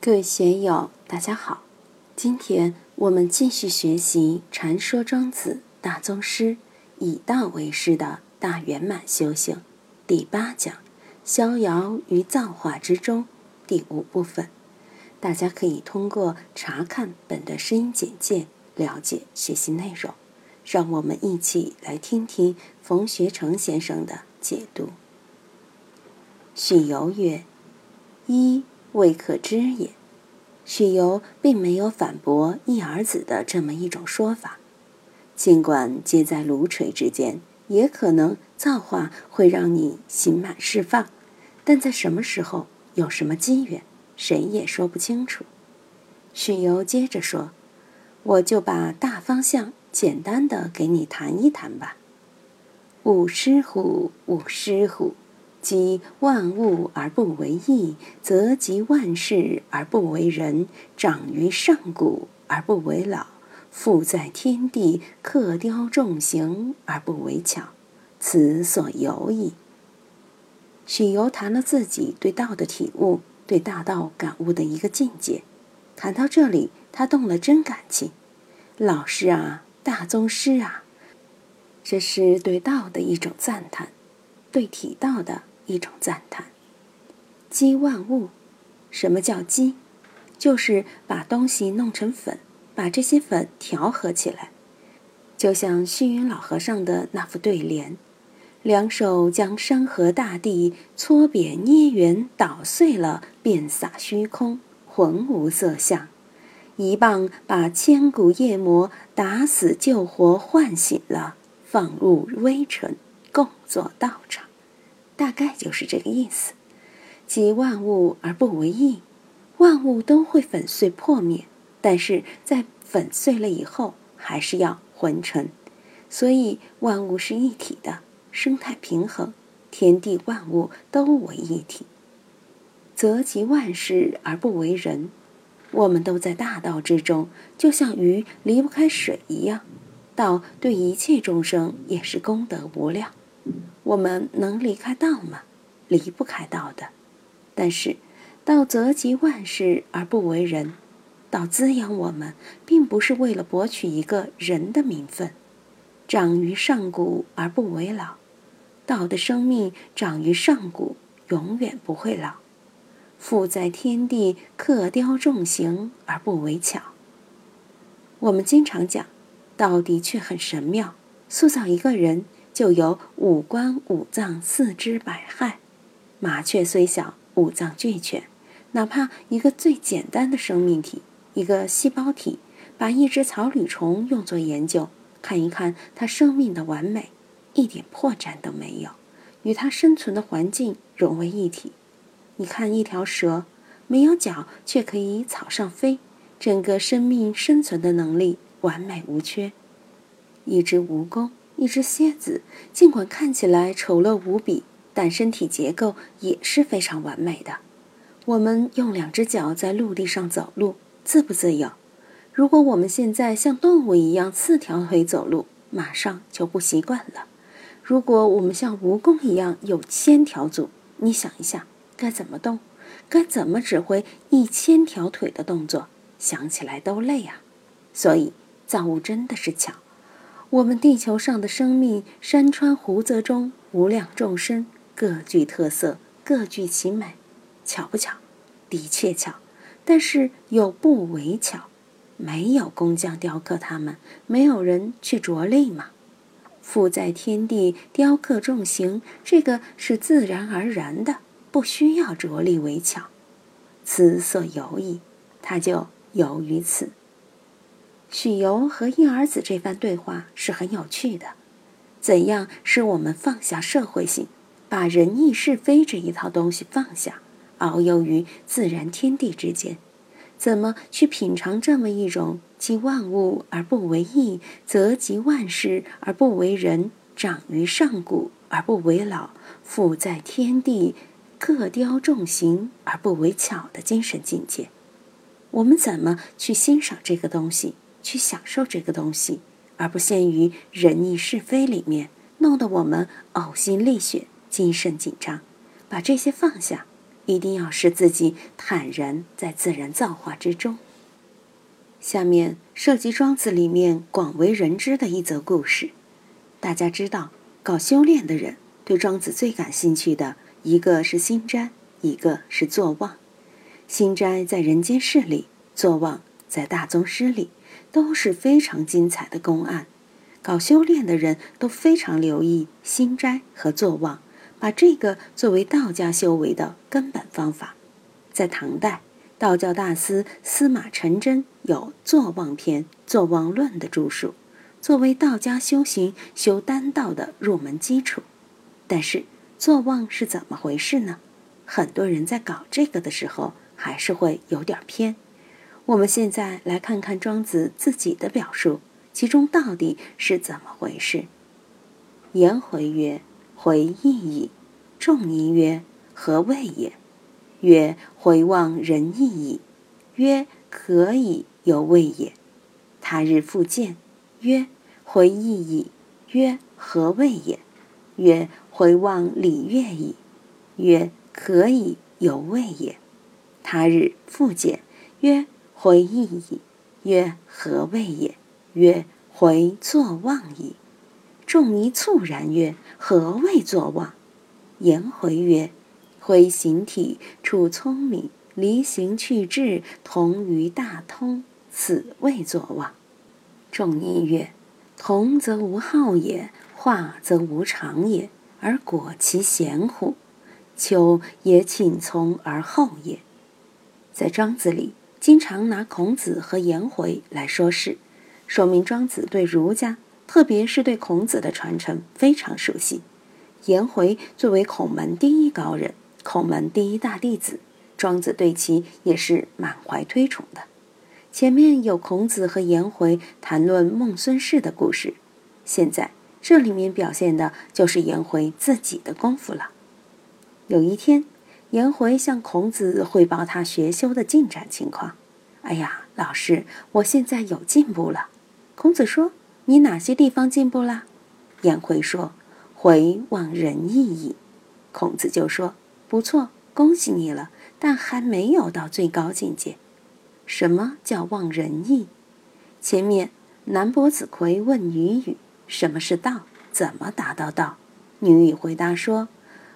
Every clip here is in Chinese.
各位学友，大家好！今天我们继续学习《禅说庄子大宗师以道为师的大圆满修行》第八讲“逍遥于造化之中”第五部分。大家可以通过查看本的声音简介了解学习内容。让我们一起来听听冯学成先生的解读。许由曰：“一。”未可知也。许由并没有反驳一儿子的这么一种说法。尽管皆在炉锤之间，也可能造化会让你刑满释放，但在什么时候，有什么机缘，谁也说不清楚。许由接着说：“我就把大方向简单的给你谈一谈吧。五师虎，五师虎！”积万物而不为义，则集万事而不为人；长于上古而不为老，富在天地，刻雕重形而不为巧，此所由矣。许由谈了自己对道的体悟，对大道感悟的一个境界。谈到这里，他动了真感情。老师啊，大宗师啊，这是对道的一种赞叹，对体道的。一种赞叹，积万物。什么叫积？就是把东西弄成粉，把这些粉调和起来。就像虚云老和尚的那副对联：“两手将山河大地搓扁捏圆捣碎了，便洒虚空，浑无色相；一棒把千古夜魔打死救活唤醒了，放入微尘，共作道场。”大概就是这个意思，即万物而不为意，万物都会粉碎破灭，但是在粉碎了以后，还是要浑成，所以万物是一体的，生态平衡，天地万物都为一体，则集万事而不为人。我们都在大道之中，就像鱼离不开水一样，道对一切众生也是功德无量。我们能离开道吗？离不开道的。但是，道则集万事而不为人，道滋养我们，并不是为了博取一个人的名分。长于上古而不为老，道的生命长于上古，永远不会老。富在天地，刻雕重形而不为巧。我们经常讲，道的确很神妙，塑造一个人。就有五官、五脏、四肢百骸。麻雀虽小，五脏俱全。哪怕一个最简单的生命体，一个细胞体，把一只草履虫用作研究，看一看它生命的完美，一点破绽都没有，与它生存的环境融为一体。你看一条蛇，没有脚却可以草上飞，整个生命生存的能力完美无缺。一只蜈蚣。一只蝎子，尽管看起来丑陋无比，但身体结构也是非常完美的。我们用两只脚在陆地上走路，自不自由？如果我们现在像动物一样四条腿走路，马上就不习惯了。如果我们像蜈蚣一样有千条足，你想一下，该怎么动？该怎么指挥一千条腿的动作？想起来都累啊！所以造物真的是巧。我们地球上的生命，山川湖泽中无量众生，各具特色，各具其美，巧不巧？的确巧，但是有不为巧，没有工匠雕刻它们，没有人去着力嘛。富在天地，雕刻重形，这个是自然而然的，不需要着力为巧。此所由矣，它就由于此。许由和一儿子这番对话是很有趣的。怎样使我们放下社会性，把仁义是非这一套东西放下，遨游于自然天地之间？怎么去品尝这么一种集万物而不为义，则集万事而不为人，长于上古而不为老，富在天地，刻雕重形而不为巧的精神境界？我们怎么去欣赏这个东西？去享受这个东西，而不限于仁义是非里面，弄得我们呕心沥血、精神紧张。把这些放下，一定要使自己坦然在自然造化之中。下面涉及庄子里面广为人知的一则故事。大家知道，搞修炼的人对庄子最感兴趣的一个是心斋，一个是坐忘。心斋在人间世里，坐忘在大宗师里，都是非常精彩的公案。搞修炼的人都非常留意心斋和坐忘，把这个作为道家修为的根本方法。在唐代，道教大师司马承祯有《坐忘篇》《坐忘论》的著述。作为道家修行修丹道的入门基础，但是坐忘是怎么回事呢？很多人在搞这个的时候，还是会有点偏。我们现在来看看庄子自己的表述，其中到底是怎么回事？颜回曰：“回忆矣。”仲尼曰：“何谓也？”曰：“回望仁义矣。”曰：“可以，犹未也。”他日复见。曰：回忆矣。曰：何谓也？曰：回望礼乐矣。曰：可以，犹未也。他日复见。曰：回忆矣。曰：何谓也？曰：回坐望矣。仲尼猝然曰：何谓坐忘？颜回曰：回形体，处聪明，离形去志，同于大通，此谓坐忘。仲尼曰：“同则无好也，化则无常也，而果其贤乎？求也请从而后也。”在庄子里，经常拿孔子和颜回来说事，说明庄子对儒家，特别是对孔子的传承非常熟悉。颜回作为孔门第一高人，孔门第一大弟子，庄子对其也是满怀推崇的。前面有孔子和颜回谈论孟孙氏的故事，现在这里面表现的就是颜回自己的功夫了。有一天，颜回向孔子汇报他学修的进展情况。哎呀，老师，我现在有进步了。孔子说：“你哪些地方进步了？”颜回说：“回望仁义矣。”孔子就说：“不错，恭喜你了，但还没有到最高境界。”什么叫忘仁义？前面南伯子葵问女语：“什么是道？怎么达到道？”女语回答说：“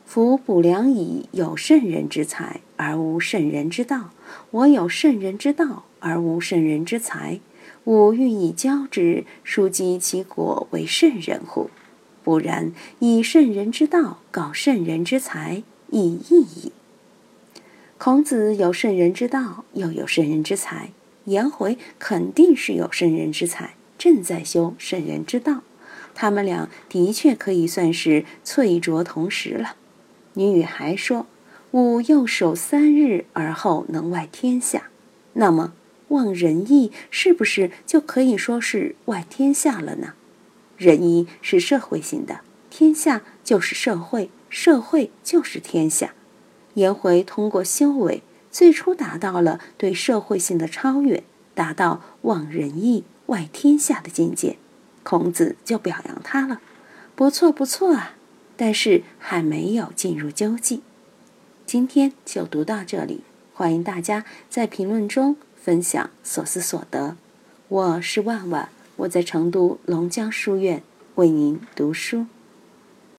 夫卜良矣有圣人之才而无圣人之道，我有圣人之道而无圣人之才，吾欲以教之，庶几其果为圣人乎？不然，以圣人之道告圣人之才，以义矣。”孔子有圣人之道，又有圣人之才。颜回肯定是有圣人之才，正在修圣人之道。他们俩的确可以算是翠竹同时了。女语还说：“吾右手三日而后能外天下。”那么望仁义是不是就可以说是外天下了呢？仁义是社会性的，天下就是社会，社会就是天下。颜回通过修为，最初达到了对社会性的超越，达到望仁义、外天下的境界。孔子就表扬他了，不错不错啊！但是还没有进入究竟。今天就读到这里，欢迎大家在评论中分享所思所得。我是万万，我在成都龙江书院为您读书。